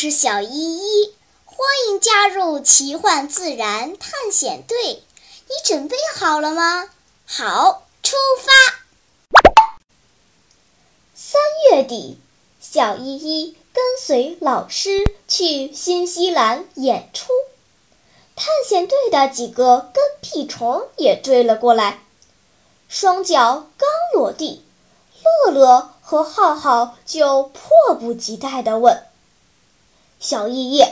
是小依依，欢迎加入奇幻自然探险队。你准备好了吗？好，出发。三月底，小依依跟随老师去新西兰演出，探险队的几个跟屁虫也追了过来。双脚刚落地，乐乐和浩浩就迫不及待地问。小依依，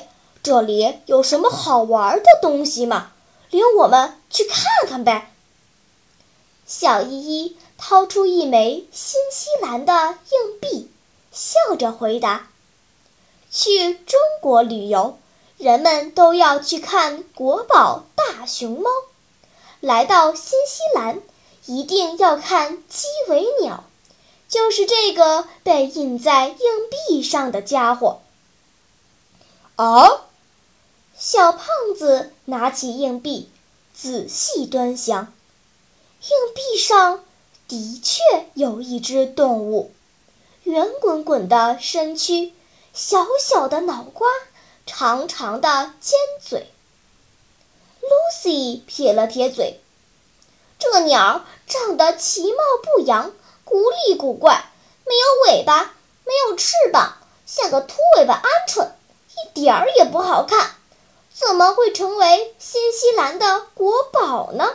这里有什么好玩的东西吗？领我们去看看呗。小依依掏出一枚新西兰的硬币，笑着回答：“去中国旅游，人们都要去看国宝大熊猫。来到新西兰，一定要看鸡尾鸟，就是这个被印在硬币上的家伙。”哦，小胖子拿起硬币，仔细端详。硬币上的确有一只动物，圆滚滚的身躯，小小的脑瓜，长长的尖嘴。Lucy 撇了撇嘴，这鸟长得其貌不扬，古里古怪，没有尾巴，没有翅膀，像个秃尾巴鹌鹑。一点儿也不好看，怎么会成为新西兰的国宝呢？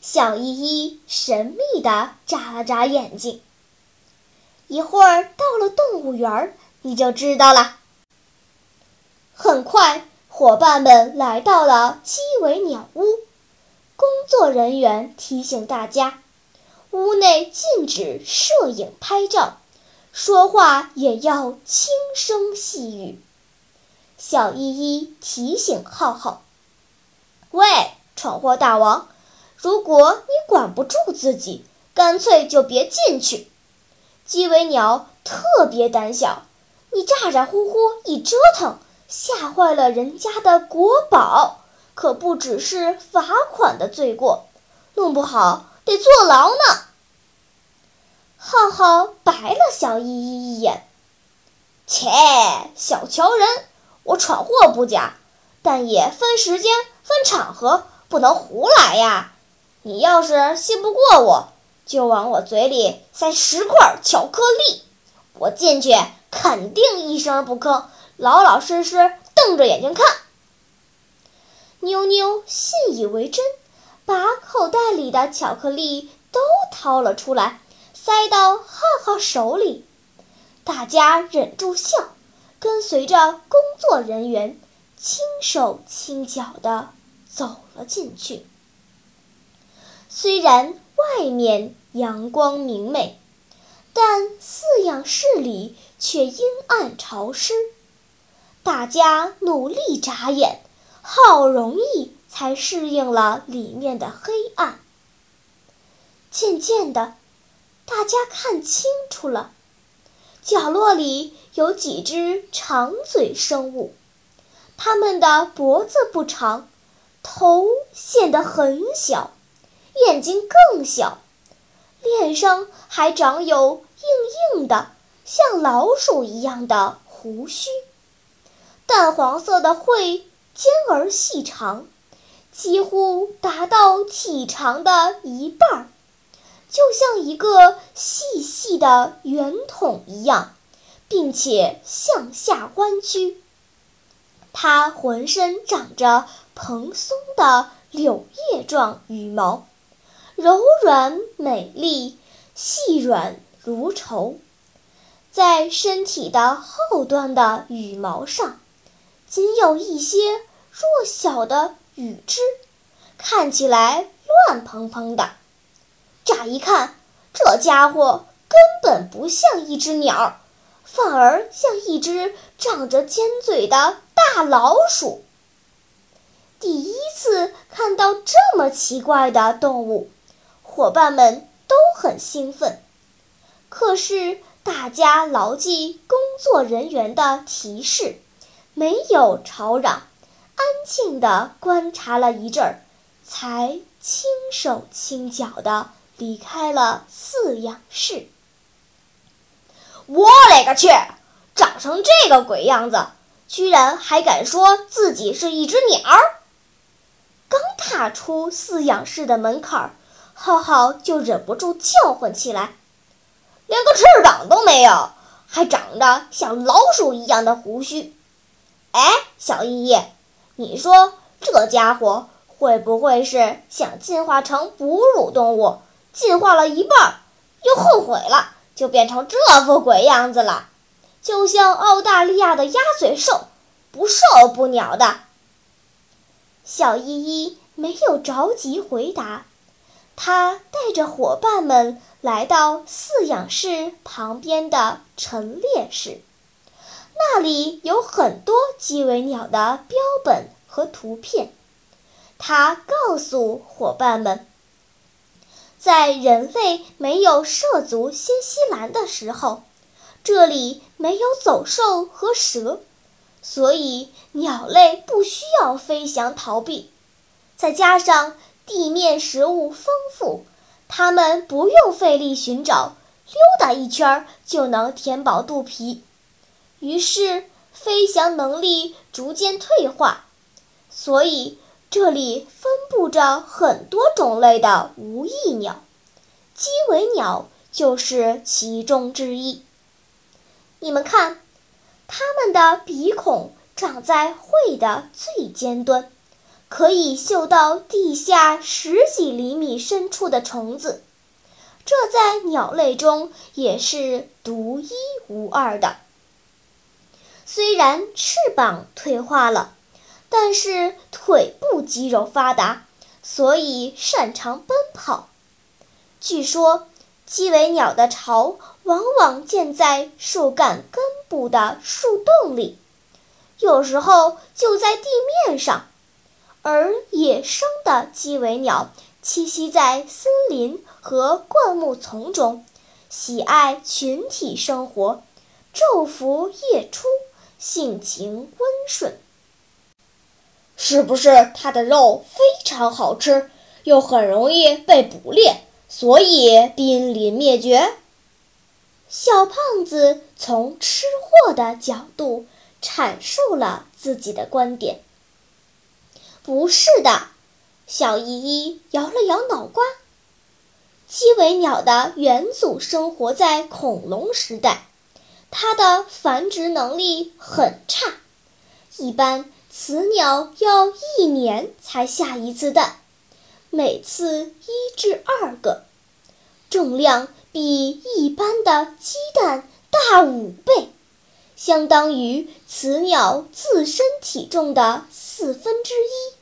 小依依神秘地眨了眨眼睛。一会儿到了动物园，你就知道了。很快，伙伴们来到了鸡尾鸟屋，工作人员提醒大家，屋内禁止摄影拍照。说话也要轻声细语。小依依提醒浩浩：“喂，闯祸大王，如果你管不住自己，干脆就别进去。鸡尾鸟特别胆小，你咋咋呼呼一折腾，吓坏了人家的国宝，可不只是罚款的罪过，弄不好得坐牢呢。”浩浩白了小依依一眼，切，小瞧人！我闯祸不假，但也分时间、分场合，不能胡来呀。你要是信不过我，就往我嘴里塞十块巧克力，我进去肯定一声不吭，老老实实瞪着眼睛看。妞妞信以为真，把口袋里的巧克力都掏了出来。塞到浩浩手里，大家忍住笑，跟随着工作人员轻手轻脚地走了进去。虽然外面阳光明媚，但饲养室里却阴暗潮湿。大家努力眨眼，好容易才适应了里面的黑暗。渐渐的。大家看清楚了，角落里有几只长嘴生物，它们的脖子不长，头显得很小，眼睛更小，脸上还长有硬硬的像老鼠一样的胡须，淡黄色的喙尖而细长，几乎达到体长的一半儿。就像一个细细的圆筒一样，并且向下弯曲。它浑身长着蓬松的柳叶状羽毛，柔软美丽，细软如绸。在身体的后端的羽毛上，仅有一些弱小的羽枝，看起来乱蓬蓬的。乍一看，这家伙根本不像一只鸟，反而像一只长着尖嘴的大老鼠。第一次看到这么奇怪的动物，伙伴们都很兴奋。可是大家牢记工作人员的提示，没有吵嚷，安静地观察了一阵儿，才轻手轻脚地。离开了饲养室。我勒个去！长成这个鬼样子，居然还敢说自己是一只鸟儿！刚踏出饲养室的门槛儿，浩浩就忍不住叫唤起来：“连个翅膀都没有，还长着像老鼠一样的胡须！哎，小依依，你说这家伙会不会是想进化成哺乳动物？进化了一半，又后悔了，就变成这副鬼样子了？就像澳大利亚的鸭嘴兽，不瘦不鸟的。”小依依没有着急回答，她带着伙伴们来到饲养室旁边的陈列室，那里有很多鸡尾鸟的标本和图片。她告诉伙伴们，在人类没有涉足新西兰的时候，这里没有走兽和蛇。所以，鸟类不需要飞翔逃避，再加上地面食物丰富，它们不用费力寻找，溜达一圈儿就能填饱肚皮。于是，飞翔能力逐渐退化，所以这里分布着很多种类的无翼鸟，鸡尾鸟就是其中之一。你们看。它们的鼻孔长在喙的最尖端，可以嗅到地下十几厘米深处的虫子，这在鸟类中也是独一无二的。虽然翅膀退化了，但是腿部肌肉发达，所以擅长奔跑。据说。鸡尾鸟的巢往往建在树干根部的树洞里，有时候就在地面上。而野生的鸡尾鸟栖息在森林和灌木丛中，喜爱群体生活，昼伏夜出，性情温顺。是不是它的肉非常好吃，又很容易被捕猎？所以濒临灭绝。小胖子从吃货的角度阐述了自己的观点。不是的，小依依摇了摇脑瓜。鸡尾鸟的元祖生活在恐龙时代，它的繁殖能力很差，一般雌鸟要一年才下一次蛋。每次一至二个，重量比一般的鸡蛋大五倍，相当于雌鸟自身体重的四分之一，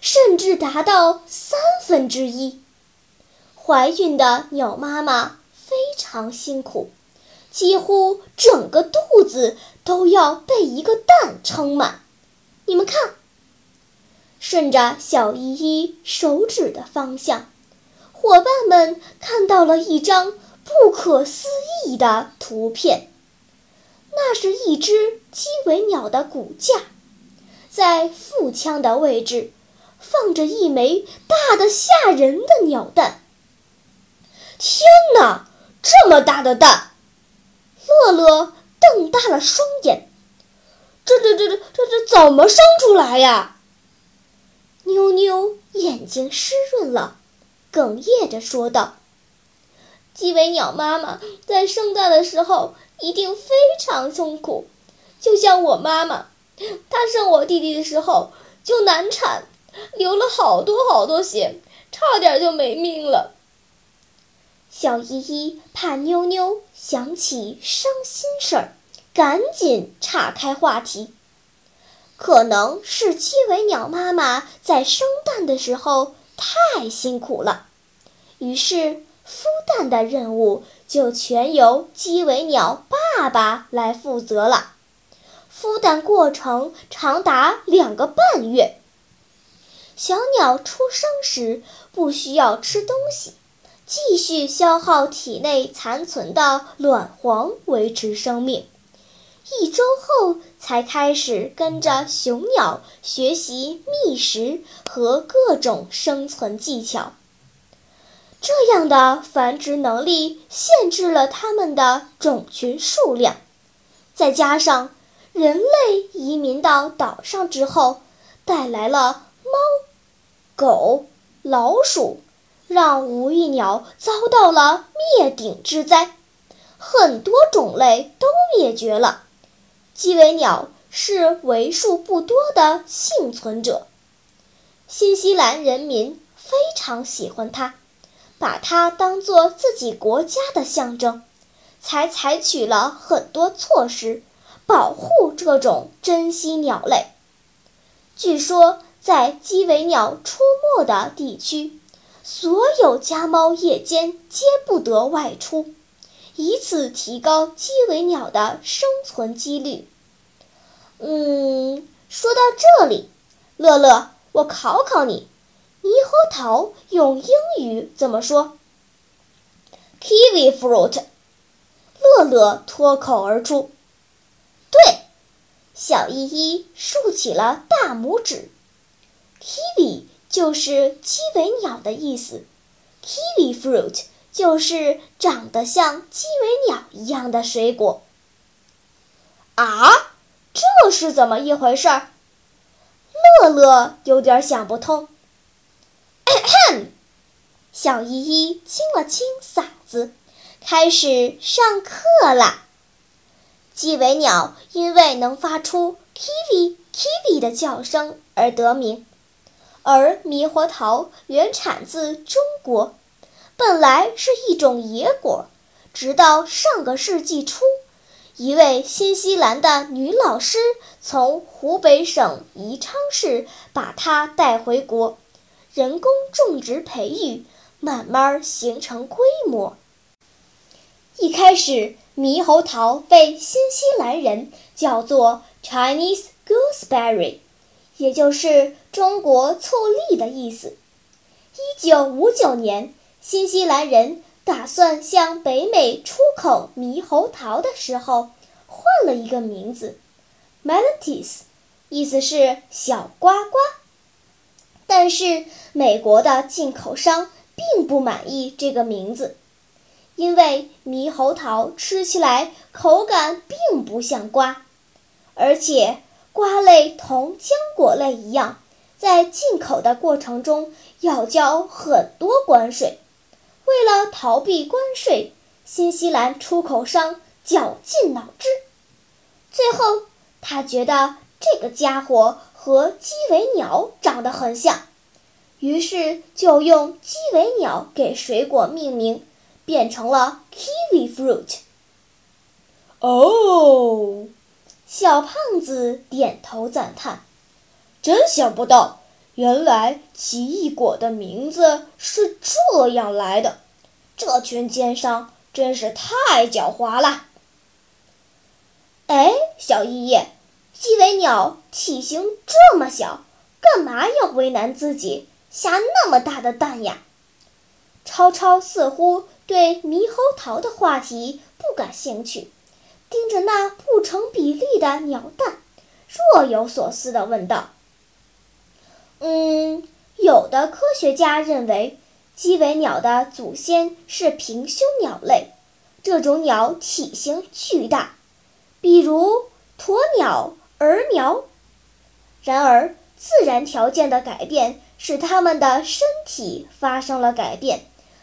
甚至达到三分之一。怀孕的鸟妈妈非常辛苦，几乎整个肚子都要被一个蛋撑满。你们看。顺着小依依手指的方向，伙伴们看到了一张不可思议的图片。那是一只鸡尾鸟的骨架，在腹腔的位置放着一枚大的吓人的鸟蛋。天哪，这么大的蛋！乐乐瞪大了双眼，这这这这这这怎么生出来呀？妞妞眼睛湿润了，哽咽着说道：“鸡尾鸟妈妈在生蛋的时候一定非常痛苦，就像我妈妈，她生我弟弟的时候就难产，流了好多好多血，差点就没命了。”小依依怕妞妞想起伤心事儿，赶紧岔开话题。可能是鸡尾鸟妈妈在生蛋的时候太辛苦了，于是孵蛋的任务就全由鸡尾鸟爸爸来负责了。孵蛋过程长达两个半月。小鸟出生时不需要吃东西，继续消耗体内残存的卵黄维持生命。一周后才开始跟着雄鸟学习觅食和各种生存技巧。这样的繁殖能力限制了它们的种群数量，再加上人类移民到岛上之后，带来了猫、狗、老鼠，让无翼鸟遭到了灭顶之灾，很多种类都灭绝了。鸡尾鸟是为数不多的幸存者，新西兰人民非常喜欢它，把它当做自己国家的象征。才采取了很多措施保护这种珍稀鸟类。据说，在鸡尾鸟出没的地区，所有家猫夜间皆不得外出，以此提高鸡尾鸟的生存几率。嗯，说到这里，乐乐，我考考你，猕猴桃用英语怎么说？Kiwi fruit。乐乐脱口而出：“对！”小依依竖起了大拇指。“kiwi” 就是鸡尾鸟的意思，“kiwi fruit” 就是长得像鸡尾鸟一样的水果。啊，这是怎么一回事？乐乐有点想不通。咳咳小依依清了清嗓子。开始上课啦！鸡尾鸟因为能发出 “kiwi kiwi” 的叫声而得名，而猕猴桃原产自中国，本来是一种野果。直到上个世纪初，一位新西兰的女老师从湖北省宜昌市把她带回国，人工种植培育，慢慢形成规模。一开始，猕猴桃被新西兰人叫做 Chinese gooseberry，也就是中国醋栗的意思。一九五九年，新西兰人打算向北美出口猕猴桃的时候，换了一个名字，Meltis，意思是小呱呱。但是美国的进口商并不满意这个名字。因为猕猴桃吃起来口感并不像瓜，而且瓜类同浆果类一样，在进口的过程中要交很多关税。为了逃避关税，新西兰出口商绞尽脑汁。最后，他觉得这个家伙和鸡尾鸟长得很像，于是就用鸡尾鸟给水果命名。变成了 kiwi fruit。哦，小胖子点头赞叹：“真想不到，原来奇异果的名字是这样来的。这群奸商真是太狡猾了。”哎，小依依，鸡尾鸟体型这么小，干嘛要为难自己，下那么大的蛋呀？超超似乎。对猕猴桃的话题不感兴趣，盯着那不成比例的鸟蛋，若有所思地问道：“，的科学家认为，鸡尾鸟的祖先是平胸鸟类，这种鸟体型巨大，比如鸵鸟、儿苗。然而，自然条件的改变使它们的身体发生了改变。”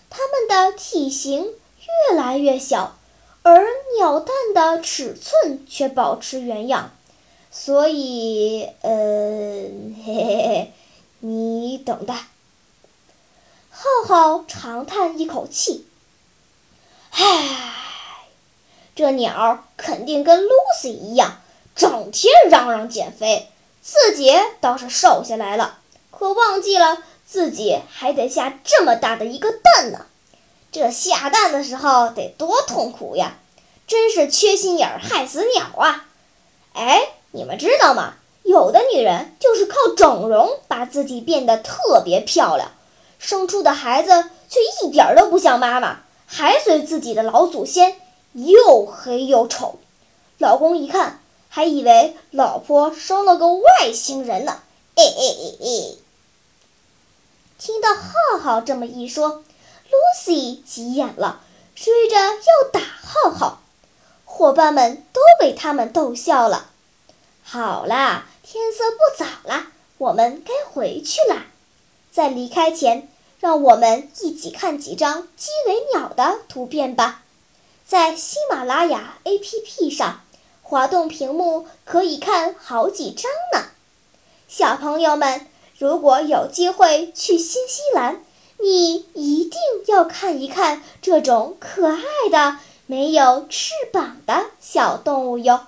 它们的体型越来越小，而鸟蛋的尺寸却保持原样，所以，呃，嘿嘿嘿，你懂的。浩浩长叹一口气：“唉，这鸟肯定跟 Lucy 一样，整天嚷嚷减肥，自己倒是瘦下来了，可忘记了。”自己还得下这么大的一个蛋呢，这下蛋的时候得多痛苦呀！真是缺心眼儿害死鸟啊！哎，你们知道吗？有的女人就是靠整容把自己变得特别漂亮，生出的孩子却一点都不像妈妈，还随自己的老祖先，又黑又丑。老公一看，还以为老婆生了个外星人呢。哎哎哎哎！听到浩浩这么一说，Lucy 急眼了，追着要打浩浩。伙伴们都被他们逗笑了。好啦，天色不早了，我们该回去啦。在离开前，让我们一起看几张鸡尾鸟的图片吧。在喜马拉雅 APP 上，滑动屏幕可以看好几张呢。小朋友们，如果有机会去新西兰，你一定要看一看这种可爱的没有翅膀的小动物哟。